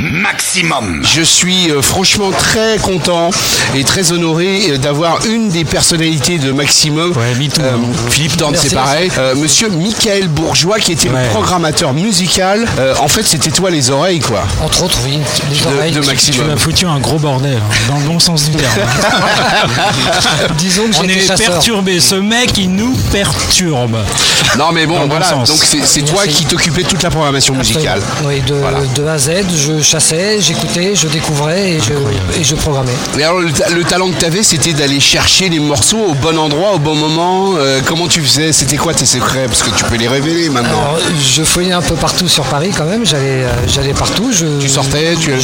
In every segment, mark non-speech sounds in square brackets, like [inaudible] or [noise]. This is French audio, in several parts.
maximum. Je suis euh, franchement très content et très honoré euh, d'avoir une des personnalités de Maximum. Ouais, me too, Euh. Philippe c'est pareil. Euh, Monsieur Michael Bourgeois, qui était Ouais. le programmateur musical. Euh, en fait, c'était toi les oreilles, quoi. Entre autres, oui, les De, oreilles. de Tu Maximum. m'as foutu un gros bordel, hein, dans le bon sens du terme. [laughs] Disons que On est chasseur. perturbé. Ce mec, il nous perturbe. Non, mais bon, Dans le bon voilà. sens. Donc, c'est toi qui t'occupais de toute la programmation musicale. Oui, de, Voilà. de A à Z, je chassais, j'écoutais, je découvrais et je, et je programmais. Et alors, le, ta- le talent que tu avais, c'était d'aller chercher les morceaux au bon endroit, au bon moment. Euh, comment tu faisais C'était quoi tes secrets? Parce que tu peux les révéler maintenant. Alors, je fouillais un peu partout sur Paris quand même, j'allais euh, j'allais partout. Je, tu sortais, tu, Ouais,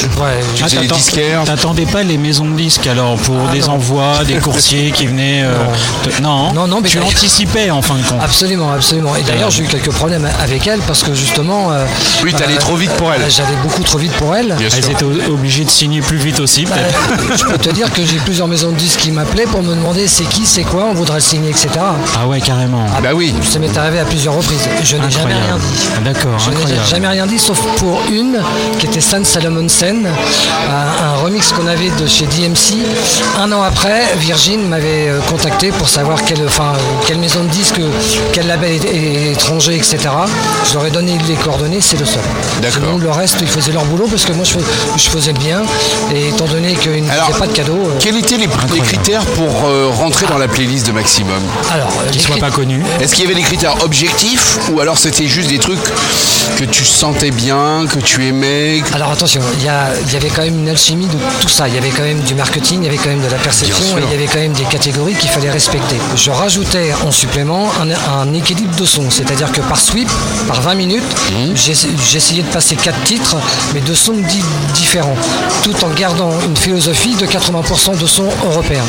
tu Ah, faisais les disquaires. T'attendais pas les maisons de disques alors pour des non. envois, des coursiers qui venaient. euh, te- non. Non, non, mais tu anticipais en fin de compte. Absolument, absolument. Et d'ailleurs, j'ai eu quelques problèmes avec elle parce que justement. euh, Oui, t'allais trop vite pour elle. J'allais beaucoup trop vite pour elle. Bien sûr. Elles étaient obligées de signer plus vite aussi. Euh, je peux te dire que j'ai plusieurs maisons de disques qui m'appelaient pour me demander c'est qui, c'est quoi, on voudrait le signer, etc. Ah ouais, carrément. Bah oui. Ça m'est arrivé à plusieurs reprises. Je n'ai jamais rien Incroyable. dit. Ah, D'accord, Je n'ai jamais rien dit sauf pour une qui était Stan Salomon Sen, un, un remix qu'on avait de chez DMC. Un an après, Virgin m'avait euh, contacté pour savoir quelle, enfin, euh, quelle maison de disques, quel label étranger, etc. Je leur ai donné les coordonnées, c'est le seul. D'accord. Le reste, ils faisaient leur boulot parce que moi, je, fais- je faisais le bien. Et étant donné ne Alors, faisaient pas de cadeaux. euh, Quels étaient les, les critères pour euh, rentrer dans la playlist de Maximum alors, euh, Qu'ils soient pas connus. Est-ce qu'il y avait des critères objectifs ou alors c'était juste des trucs que tu sentais bien, que tu aimais Alors attention, il y, avait quand même une alchimie de tout ça. Il y avait quand même du marketing, il y avait quand même de la perception, et il y avait quand même des catégories qu'il fallait respecter. Je rajoutais en supplément un, un équilibre de son, c'est-à-dire que par sweep, par 20 minutes, Mhm. j'essa- j'essayais de passer quatre titres, mais de sons di- différents, tout en gardant une philosophie de 80% de sons européens.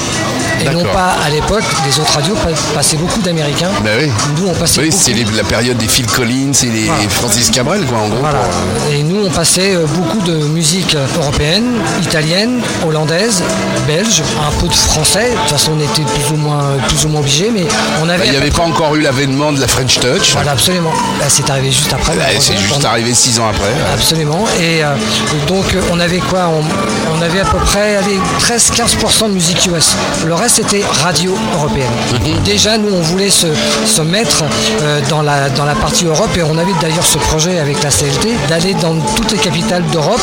Et non pas à l'époque, les autres radios pa- passaient beaucoup d'américains. Bah oui. Nous, on passait Oui, c'est la période des Phil Collins et les Voilà. Francis Cabrel, quoi, en gros. Voilà. pour- Et nous, on passait euh, beaucoup de musique européenne, italienne, hollandaise, belge, un peu de français. De toute façon, on était plus ou moins, plus ou moins obligés, mais on avait. Bah, Il n'y avait pas encore eu l'avènement de la French Touch. Voilà, absolument. C'est arrivé juste après. C'est juste arrivé six ans après. Absolument. Et euh, donc, euh, on avait quoi on, on avait à peu près allez, 13-15% de musique US. Le reste était radio européenne. Mhm. Déjà, nous, on voulait se, se mettre euh, dans, la, dans la partie Europe et on avait d'ailleurs ce projet avec la CLT d'aller dans toutes les capitales d'Europe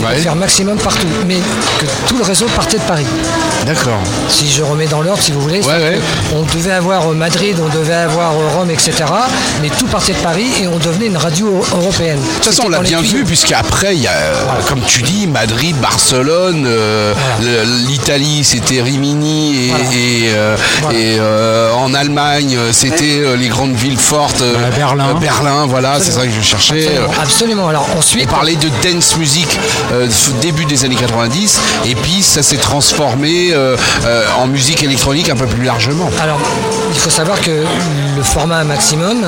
et Ouais. faire maximum partout. Mais que tout le réseau partait de Paris. D'accord. Si je remets dans l'ordre, si vous voulez, Ouais, ouais. on devait avoir euh, Madrid, on devait avoir Rome, etc. Mais tout partait de Paris et on devenait une radio européenne. De toute façon, on l'a bien vu, puisqu'après, il y a, euh, comme tu dis, Madrid, Barcelone, euh, Voilà. l'Italie, c'était Rimini, et, Voilà. et, euh, Voilà. et, euh, en Allemagne, c'était les grandes villes fortes. Berlin. euh, Berlin, voilà, c'est ça que je cherchais. Absolument, absolument. Alors On ensuite, parlait de dance music euh, début des années 90 et puis ça s'est transformé euh, euh, en musique électronique un peu plus largement. alors, il faut savoir que le format maximum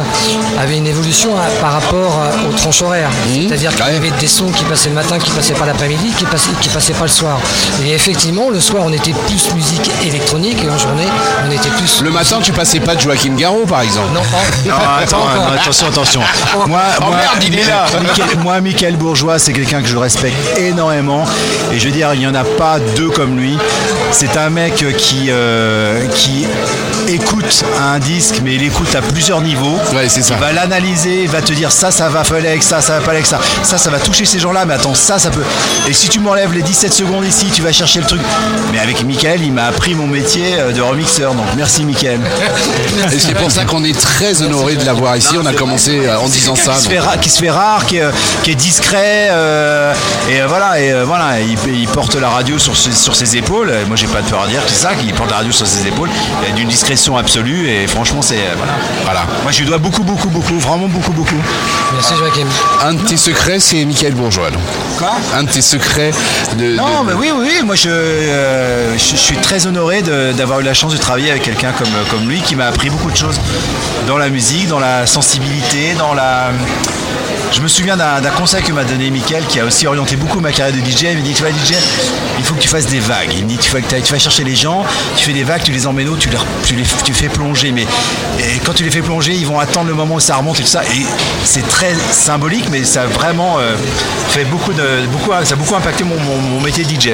avait une évolution par rapport aux tranches horaires. C'est-à-dire qu'il y avait des sons qui passaient le matin, qui passaient pas l'après-midi, qui passaient, qui passaient pas le soir. Et effectivement, le soir, on était plus musique électronique et en journée, on était plus. Le matin, tu passais pas de Joachim Garraud par exemple. Non, attends, non, attention, attention. Moi, Oh moi, merde, il est là. Michael- moi, Michael Bourgeois, c'est quelqu'un que je respecte énormément. Et je veux dire, il n'y en a pas deux comme lui. C'est un mec qui, euh, qui écoute un disque, mais il écoute à plusieurs niveaux. Ouais, c'est ça. Il va l'analyser, il va te dire ça, ça va pas avec ça, ça va pas avec ça. Ça, ça va toucher ces gens-là, mais attends, ça, ça peut. Et si tu m'enlèves les 17 secondes ici, tu vas chercher le truc. Mais avec Michael, il m'a appris mon métier euh, de remixeur. Donc merci, Michael. Et c'est pour ça qu'on est très honoré de l'avoir ici. On a commencé euh, en disant ça. qui se, fait ra- qui se fait rare, qui est, qui est discret, euh, et voilà, et voilà, il, il porte la radio sur ses, sur ses épaules. Moi, j'ai pas de peur à dire, c'est ça, qu'il porte la radio sur ses épaules. Il a d'une discrétion absolue, et franchement, c'est euh, voilà. Voilà. Moi, je lui dois beaucoup, beaucoup, beaucoup, vraiment beaucoup, beaucoup. Merci Joachim. Un de tes secrets, c'est Michael Bourgeois. Quoi? Un de tes secrets de. Non, de- mais oui, oui, oui, moi je, euh, je, je suis très honoré d'avoir eu la chance de travailler avec quelqu'un comme, comme lui qui m'a appris beaucoup de choses dans la musique, dans la sensibilité, dans la je me souviens d'un conseil que m'a donné Mickaël qui a aussi orienté beaucoup ma carrière de DJ. Il m'a dit Tu vois, DJ, il faut que tu fasses des vagues. Il me dit Tu, faut que t'ailles- tu vas chercher les gens, tu fais des vagues, tu les emmènes haut, tu les, tu les tu fais plonger. Mais et quand tu les fais plonger, ils vont attendre le moment où ça remonte et tout ça. Et c'est très symbolique, mais ça a vraiment euh, fait beaucoup de. Beaucoup, ça a beaucoup impacté mon, mon- mon métier de DJ.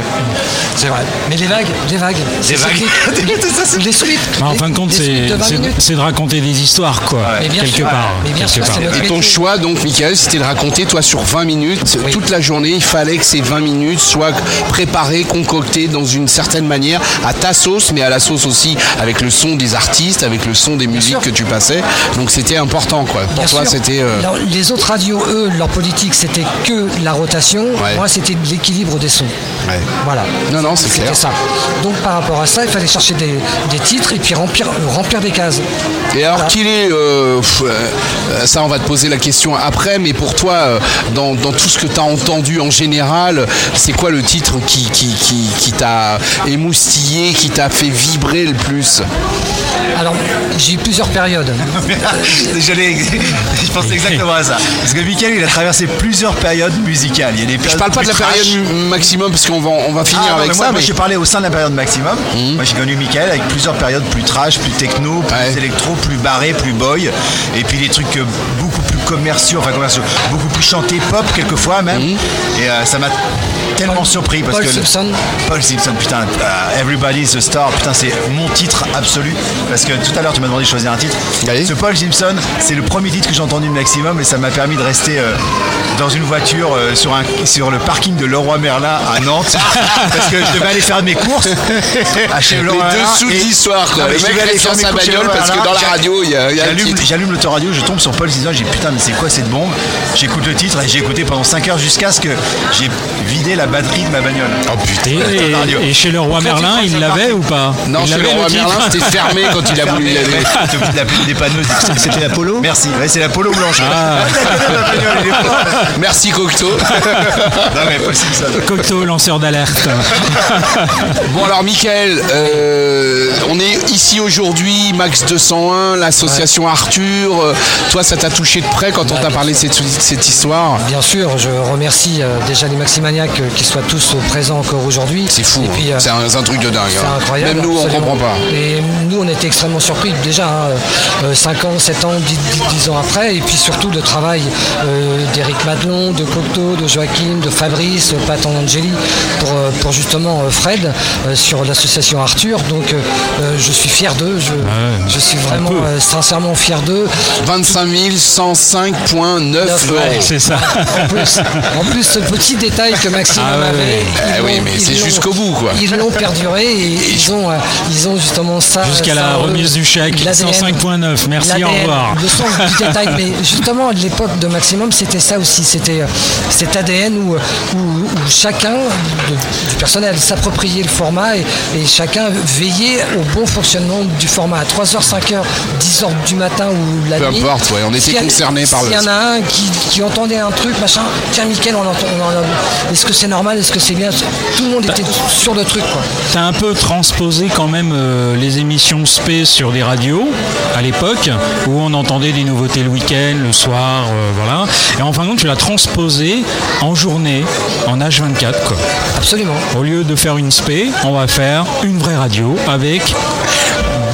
C'est vrai. Mais les vagues, les vagues. c'est vagues. [laughs] Ça, suites. Mais en fin de compte, c'est de 20 c'est- minutes. c'est de raconter des histoires, quoi. Mais bien quelque sûr, part. mais bien quelque sûr, part. Et ton choix, donc, Michael, de raconter, toi, sur 20 minutes, Oui. toute la journée, il fallait que ces 20 minutes soient préparées, concoctées dans une certaine manière, à ta sauce, mais à la sauce aussi avec le son des artistes, avec le son des musiques sûr. que tu passais. Donc c'était important, quoi. Pour Bien toi, c'était. euh, les autres radios, eux, leur politique, c'était que la rotation. Ouais. Moi, c'était l'équilibre des sons. ouais. Voilà. Non, non, c'est clair. ça. Donc, par rapport à ça, il fallait chercher des, des titres et puis remplir, remplir des cases. Et alors Voilà. qu'il est, euh, euh, ça on va te poser la question après, mais pour toi, euh, dans, dans tout ce que tu as entendu en général, c'est quoi le titre qui, qui, qui, qui t'a émoustillé, qui t'a fait vibrer le plus Alors, j'ai eu plusieurs périodes. [laughs] J'allais- [laughs] je pensais exactement à ça. Parce que Mickaël, il a traversé plusieurs périodes musicales. Il y a des Je parle pas de la période maximum parce qu'on va, on va finir Ah, non, avec mais moi, ça. moi, mais- j'ai parlé au sein de la période maximum. Moi j'ai connu Michael avec plusieurs périodes plus trash, plus techno, plus Ouais. électro, plus barré, plus boy. Et puis des trucs beaucoup commerciaux, enfin commerciaux, beaucoup plus chantés, pop quelquefois même. Et euh, ça m'a tellement surpris parce Paul que. le- Simpson. Paul Simpson, putain, euh, Everybody's a Star, putain, c'est mon titre absolu. Parce que tout à l'heure tu m'as demandé de choisir un titre. Allez. Ce Paul Simpson, c'est le premier titre que j'ai entendu Maximum et ça m'a permis de rester euh, dans une voiture euh, sur, un, sur le parking de Leroy Merlin à Nantes. [laughs] parce que je devais aller faire mes courses. à chez Leroy Merlin dessous et- l'histoire, quoi. Je devais aller faire sa bagnole parce que dans la radio, il y a- y J'allume- l'autoradio, je tombe sur Paul Simpson, j'ai putain, mais c'est quoi cette bombe J'écoute le titre et j'ai écouté pendant 5 heures jusqu'à ce que j'ai vidé la batterie de ma bagnole. Oh putain. Et, radio. et- et chez le roi Merlin, il l'avait ou pas Non, il chez le roi Merlin, c'était fermé quand il a voulu y aller. T'es obligé de l'appeler une dépanneuse. C'était la polo Merci, ouais, c'est la polo blanche. Ah. Fort. Merci Cocteau. [laughs] Non mais Simpson. Cocteau, lanceur d'alerte. [laughs] Bon alors Michael, euh, on est ici aujourd'hui, Max 201, l'association Arthur. Euh, Toi ça t'a touché de près quand on t'a parlé de cette, histoire. Bien sûr, je remercie euh, déjà les Maximaniacs euh, qui soient tous euh, présents encore aujourd'hui. C'est fou, c'est un, truc de dingue. Hein. Incroyable, Même nous, on ne comprend pas. Et nous, on était extrêmement surpris déjà, hein, 5 ans, 7 ans, 10, ans après, et puis surtout le travail d'Éric Madelon, de Cocteau, de Joachim, de Fabrice, Pat Angeli, pour, justement Fred, sur l'association Arthur. Donc je suis fier d'eux, je, ah je, suis vraiment sincèrement fier d'eux. 25 105 5,9 euros. C'est ça. En plus, en plus, ce petit détail que Maxime ah avait. Ah oui, mais c'est jusqu'au bout, quoi. Ils l'ont perduré et, ils, ont, euh, ils ont justement ça. Jusqu'à la euh, remise du chèque, 105,9. Merci, au revoir. Le sens mais justement, à l'époque de Maximum, c'était ça aussi. C'était euh, cet ADN où, chacun du personnel s'appropriait le format et, chacun veillait au bon fonctionnement du format. À 3h, 5h, 10h du matin ou la Peu nuit. Peu importe, on était concernés par le- S'il y en a un qui, qui entendait un truc, machin, tiens, Mickaël, on entend. on en- Est-ce que c'est normal Est-ce que c'est bien? Tout le monde était sur le truc, quoi. T'as un peu transposé quand même euh, les émissions SP sur des radios à l'époque où on entendait des nouveautés le week-end, le soir, euh, voilà. Et en fin de compte, tu l'as transposé en journée, en H24 quoi. Absolument. Au lieu de faire une SP, on va faire une vraie radio avec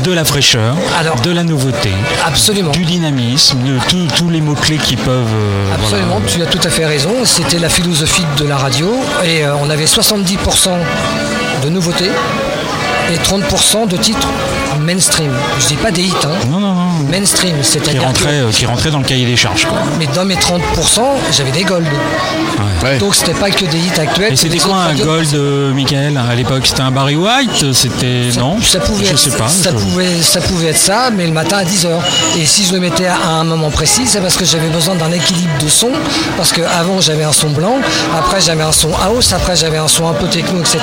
de la fraîcheur, Alors- de la nouveauté, Absolument. du dynamisme, de tous- les mots-clés qui peuvent. euh, voilà. Absolument, tu as tout à fait raison. C'était la philosophie de la radio et euh, on avait 70% de nouveautés et 30% de titres mainstream. Je dis pas des hits, hein. Non, non, non. Mainstream, Qui c'est-à-dire que- rentrait, euh, qui rentrait dans le cahier des charges. Quoi. mais dans mes 30%, j'avais des gold. Ouais. Donc c'était pas que des hits actuels. Et c'était quoi un gold, euh, Michael À l'époque, c'était un Barry White C'était. Non? Ça pouvait, Je être, sais pas. Ça, je- pouvait, ça pouvait être ça, mais le matin à 10h. Et si je le mettais à un moment précis, c'est parce que j'avais besoin d'un équilibre de son. Parce qu'avant, j'avais un son blanc, après, j'avais un son house, après, j'avais un son un peu techno, etc.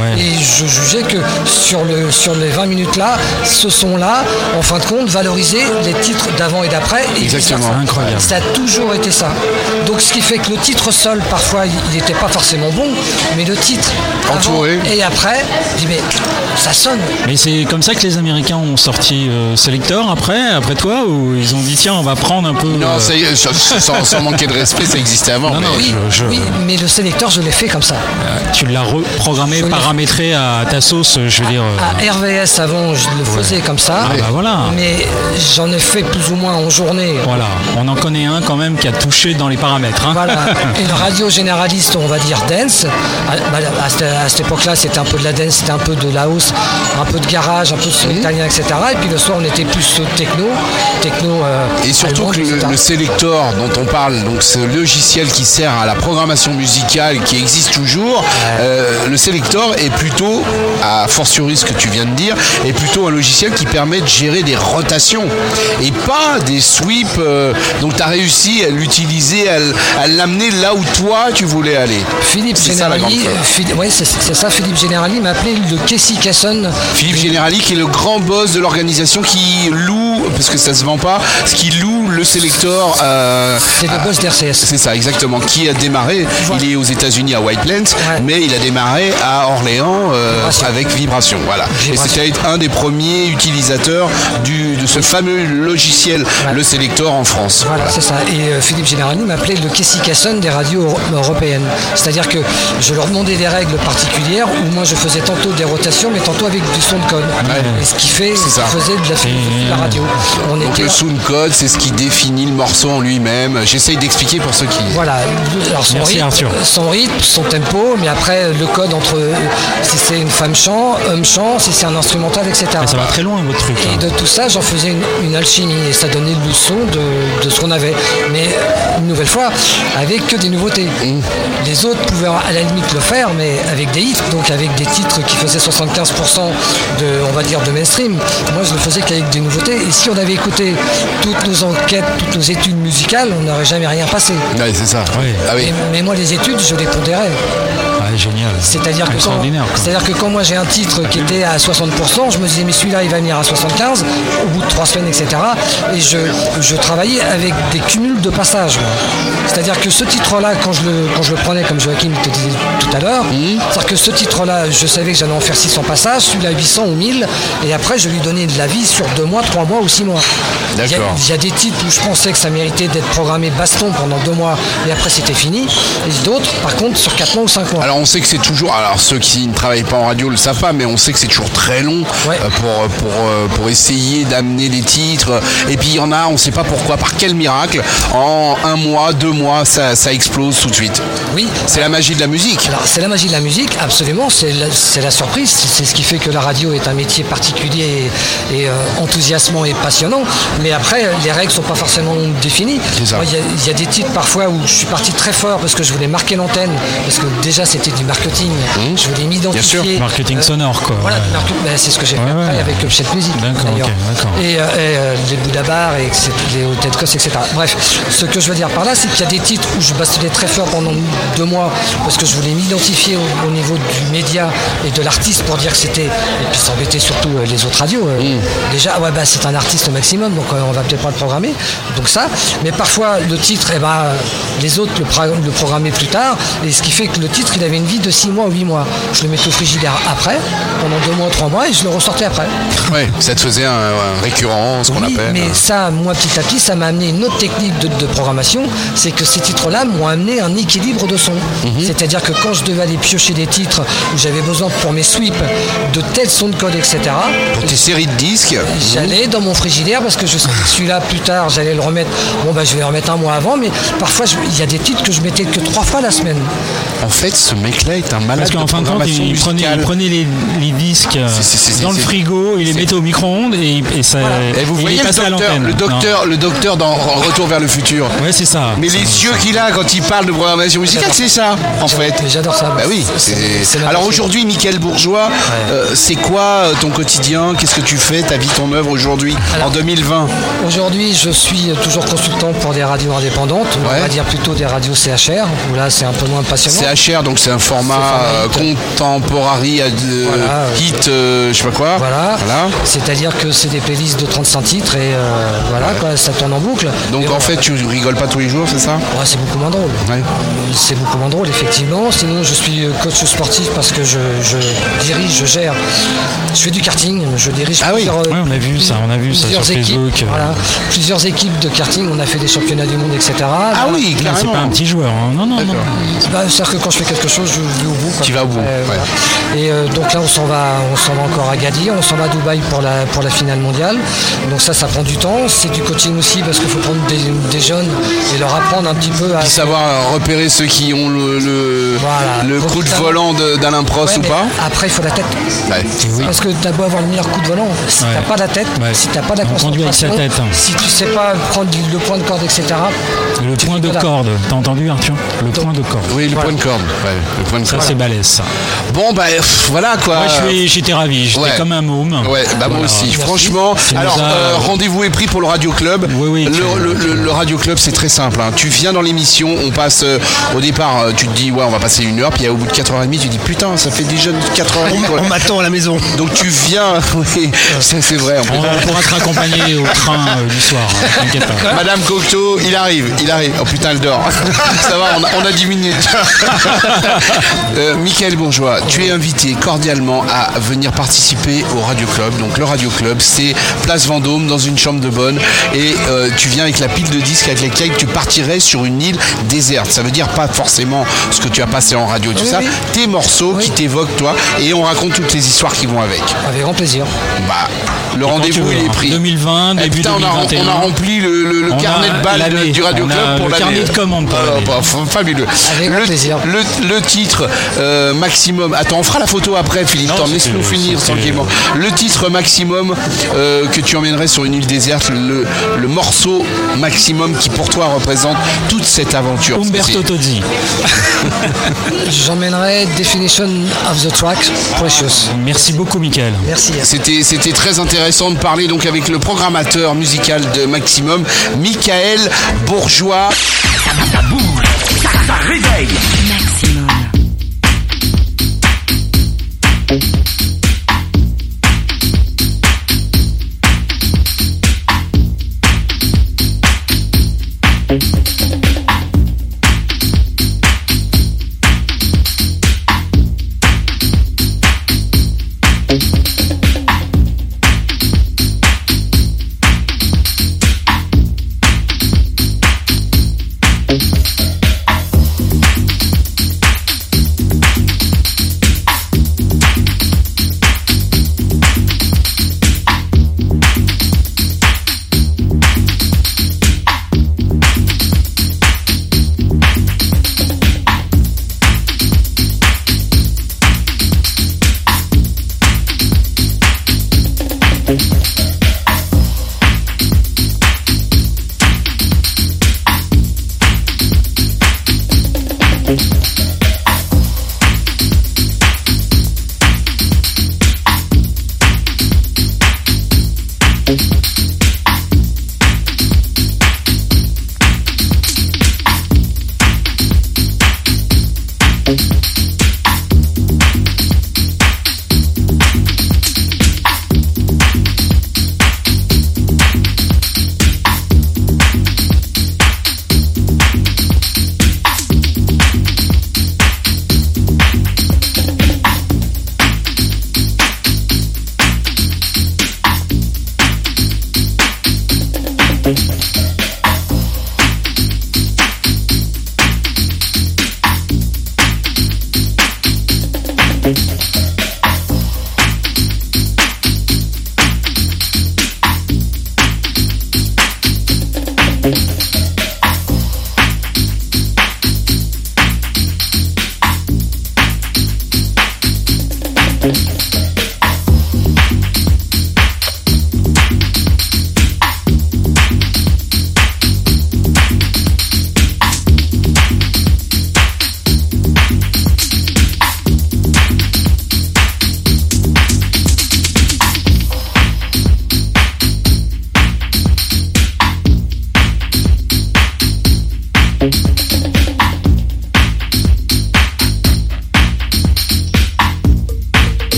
Ouais. Et je jugeais que sur, le, sur les 20 minutes là, ce son-là, en fin de compte, valoriser les titres d'avant et d'après. Exactement. Incroyable. Ça a toujours été ça. Donc ce qui fait que le titre seul, parfois, il n'était pas forcément bon, mais le titre avant Entouré. et après, je dis mais ça sonne. Mais c'est comme ça que les Américains ont sorti euh, Selector après, après toi, ou ils ont dit tiens, on va prendre un peu. Non, euh, sans, sans manquer de respect, ça existait avant. Non, mais- non, Oui, je- je- oui, mais le sélecteur, je l'ai fait comme ça. tu l'as reprogrammé, paramétré à ta sauce, je veux dire. euh, À RVS avant, je le faisais comme ça. Ah bah voilà. Mais j'en ai fait plus ou moins en journée. Voilà, on en connaît un quand même qui a touché dans les paramètres. hein. Voilà, [laughs] une radio généraliste, on va dire dance. À, bah, à cette, époque-là, c'était un peu de la dance, c'était un peu de la house, un peu de garage, un peu de italien, etc. Et puis le soir, on était plus techno, techno. euh, Et surtout que le, le Selector dont on parle, donc ce logiciel qui sert à la programmation musicale qui existe toujours, euh, le Selector est plutôt, à fortiori ce que tu viens de dire, est plutôt un logiciel qui permet de gérer des rotations et pas des sweeps. euh, donc tu as réussi à l'utiliser, à l'amener là où toi tu voulais aller? Philippe C'est ouais, c'est ça, Philippe Generali m'a appelé le Casey Casson. Philippe Generali qui est le grand boss de l'organisation qui loue, parce que ça se vend pas, ce qui loue le Selector. euh, C'est le boss d'RCS. C'est ça, exactement. Qui a démarré Voilà. Il est aux États-Unis à White Plains, Ouais. mais il a démarré à Orléans euh, Vibration. avec Vibration. Voilà. Vibration. Et c'était un des premiers utilisateurs du, de ce fameux logiciel, le Selector en France. Voilà, Voilà. c'est ça. Et euh, Philippe Generali m'appelait le Casey Casson des radios euro- européennes. C'est-à-dire que je leur demandais des règles particulières où moi je faisais tantôt des rotations, mais tantôt avec du son de code. Et ce qui fait, ça. faisait de la philosophie de la radio. On Donc était le sound code, c'est ce qui définit le morceau en lui-même. J'essaye d'expliquer pour ceux qui. Voilà, alors son Merci, rythme, Arthur. son rythme, son tempo, mais après le code entre si c'est une femme chant, homme chant, si c'est un instrumental, etc. Mais ça va très loin votre truc. Et hein. de tout ça, j'en faisais une, une alchimie et ça donnait le son de, de ce qu'on avait. Mais une nouvelle fois, avec que des nouveautés. Les autres pouvaient à la limite le faire, mais avec des hits, donc avec des titres qui faisaient 75% de, on va dire, de mainstream. Moi, je le faisais qu'avec des nouveautés. Et si on avait écouté toutes nos enquêtes, toutes nos études musicales, on n'aurait jamais rien passé. Ouais, c'est ça. Ah oui. Mais, mais moi, les études, je les pondérais. Ouais, génial. C'est-à-dire que, quand, c'est-à-dire que quand moi j'ai un titre qui était à 60%, je me disais mais celui-là il va venir à 75 au bout de trois semaines, etc. Et je, je travaillais avec des cumuls de passages. moi. C'est-à-dire que ce titre-là, quand je le, quand je le prenais, comme Joachim te disait tout à l'heure, c'est-à-dire que ce titre-là, je savais que j'allais en faire 600 passages, celui-là 800 ou 1000, et après je lui donnais de la vie sur deux mois, trois mois ou six mois. Il y, a, D'accord. il y a des titres où je pensais que ça méritait d'être programmé baston pendant deux mois, et après c'était fini. Et d'autres, par contre, sur quatre mois ou cinq mois. Alors on sait que c'est toujours, alors ceux qui ne travaillent pas en radio le savent pas, mais on sait que c'est toujours très long Ouais. euh, pour, pour, euh, pour essayer d'amener des titres. Et puis il y en a, on ne sait pas pourquoi, par quel miracle, en un mois, deux mois, ça, ça explose tout de suite. oui, C'est la magie de la musique. Alors c'est la magie de la musique, absolument, c'est la, la surprise, c'est ce qui fait que la radio est un métier particulier et, et, euh, enthousiasmant et passionnant, mais après les règles sont pas forcément définies. Il y, a- il y a des titres parfois où je suis parti très fort parce que je voulais marquer l'antenne, parce que déjà c'était du marketing, je voulais m'identifier. sûr. Marketing Euh, sonore, quoi. Voilà, Ouais. ben, c'est ce que j'ai fait Ouais, après ouais. avec Upshet Music. D'accord, d'ailleurs. ok, d'accord. Et, euh, et, euh, les Bouddha Bar et etc., les Hotel Cost, etc. Bref, ce que je veux dire par là, c'est qu'il y a des titres où je bastonnais très fort pendant deux mois parce que je voulais m'identifier au, au niveau du média et de l'artiste pour dire que c'était. Et puis s'embêter surtout euh, les autres radios. euh. Déjà, ouais, bah, c'est un artiste au maximum, donc euh, on va peut-être pas le programmer. Donc ça. Mais parfois, le titre, eh ben, les autres le, pra- le programmaient plus tard. Et ce qui fait que le titre, il avait une vie de six mois ou huit mois. Je le mettais au frigidaire après, pendant deux mois, trois mois, et je le ressortais après. Ouais, ça te faisait un, un récurrent, ce qu'on Oui, appelle. mais ça, moi, petit à petit, ça m'a amené une autre technique de, de programmation, c'est que ces titres-là m'ont amené un équilibre de son. Mhm. C'est-à-dire que quand je devais aller piocher des titres où j'avais besoin pour mes sweeps de tels sons de code, etc., Pour tes séries de disques, J'allais dans mon frigidaire parce que je que celui-là plus tard j'allais le remettre. Bon bah je vais le remettre un mois avant, mais parfois il y a des titres que je mettais que trois fois la semaine. en fait, ce mec-là est un malade Parce qu'en fin de compte, il prenait, il musicale. prenait les, les disques euh, C'est- c'est- c'est- dans le c'est- frigo, il les mettait au micro-ondes et, et ça. Et vous voyez le docteur, l'antenne. le docteur, le docteur dans Retour vers le futur. Ouais, c'est ça. Mais les yeux qu'il a quand il parle de programmation musicale, c'est ça, en fait. J'adore ça. Bah oui. Alors aujourd'hui, Michael Bourgeois, euh, c'est quoi euh, ton quotidien? Qu'est-ce que tu fais Ta vie, ton œuvre aujourd'hui, en 2020 Aujourd'hui, je suis toujours consultant pour des radios indépendantes, on va dire plutôt des radios CHR, où là c'est un peu moins passionnant. CHR, donc c'est un format euh, contemporary euh, Voilà. hit, euh, je sais pas quoi. Voilà. Voilà. C'est-à-dire que c'est des playlists de 35 titres et euh, voilà, quoi, ça tourne en boucle. Donc Et en on- fait, tu rigoles pas tous les jours, c'est ça? Ouais, c'est beaucoup moins drôle. Ouais. C'est beaucoup moins drôle, effectivement. Sinon, je suis euh, coach sportif parce que je, je dirige, je gère. Je fais du karting, je dirige Ah oui. plusieurs, euh, Ouais, on a vu ça, on a vu ça équipes. Voilà, plusieurs équipes de karting. On a fait des championnats du monde, etc. Ah oui, Non, c'est pas un petit joueur. hein. Non, non, non. Bah, C'est-à-dire que quand je fais quelque chose, je vais au bout. quoi. Tu vas au bout, Euh, voilà. Et euh, donc là, on s'en va, on s'en va encore à Gadir, on s'en va à Dubaï pour la, pour la finale mondiale. Donc ça, ça prend du temps. C'est du coaching aussi parce qu'il faut prendre des, des jeunes et leur apprendre un petit peu à. Savoir euh, repérer ceux qui ont le, le, Voilà. le Faut coup de volant d'Alain Prost Ouais, ou pas Après, il faut la tête. Ouais. Parce que t'as beau avoir le meilleur coup de volant, si Ouais. t'as pas la tête, Ouais. si t'as pas la On conduit avec sa concentration, tête, hein. si tu sais pas prendre du- le point de corde, etc. Le point de corde. T'as entendu, Arthur? Le point de corde. Oui, le Voilà. point de corde. Ouais, Ça, c'est balèze, ça. Bon, bah pff, voilà quoi. Moi, je suis- j'étais ravi. J'étais Ouais. comme un môme. Ouais, bah moi Voilà. aussi. Franchement, alors euh, rendez-vous est pris pour le Radio Club. Oui, oui, Le, tu- le- le- le Radio Club, c'est très simple. hein. Tu viens dans l'émission, on passe euh, au départ, euh, tu te dis ouais, on va passer une heure, puis au bout de 4h30, tu te dis putain, ça fait déjà 4h30. pour la- On m'attend à la maison. Donc tu viens, [laughs] oui, c'est c'est vrai. On, on pourra te raccompagner au train euh, du soir. hein, T'inquiète pas. Madame Cocteau, il arrive, il arrive. Oh putain, elle dort. [laughs] Ça va, on a, on a 10 minutes. [laughs] Euh, Michael Bourgeois, tu es invité cordialement à venir participer au Radio Club. Donc le Radio Club, c'est Place Vendôme dans une chambre de bonne. Et euh, tu viens avec la pile de disques avec lesquels tu partirais sur une île déserte. Ça veut dire pas forcément ce que tu as passé en radio, tout Oui, ça. oui. Tes morceaux qui t'évoquent, toi. Et on raconte toutes les histoires qui vont avec. Avec grand plaisir. Bah, le rendez-vous, il est hein. pris. 2020, Eh, début putain, on a, 2021. on a rempli le, le- le carnet a de balles du Radio Club pour le l'année. carnet de commandes pour l'année. bah, fa- fabuleux. Avec grand le, plaisir. le- le titre euh, maximum. Attends, on fera la photo après, Philippe. Non, Attends, c'était- laisse-nous finir tranquillement. Le titre maximum euh, que tu emmènerais sur une île déserte, le, le morceau maximum qui pour toi représente toute cette aventure. Umberto Tozzi. [laughs] J'emmènerai Definition of the Track, Precious. Merci beaucoup, Michael. Merci. C'était, c'était très intéressant de parler donc avec le programmateur musical de Maximum, Michael Bourgeois. Maximum. Maximum.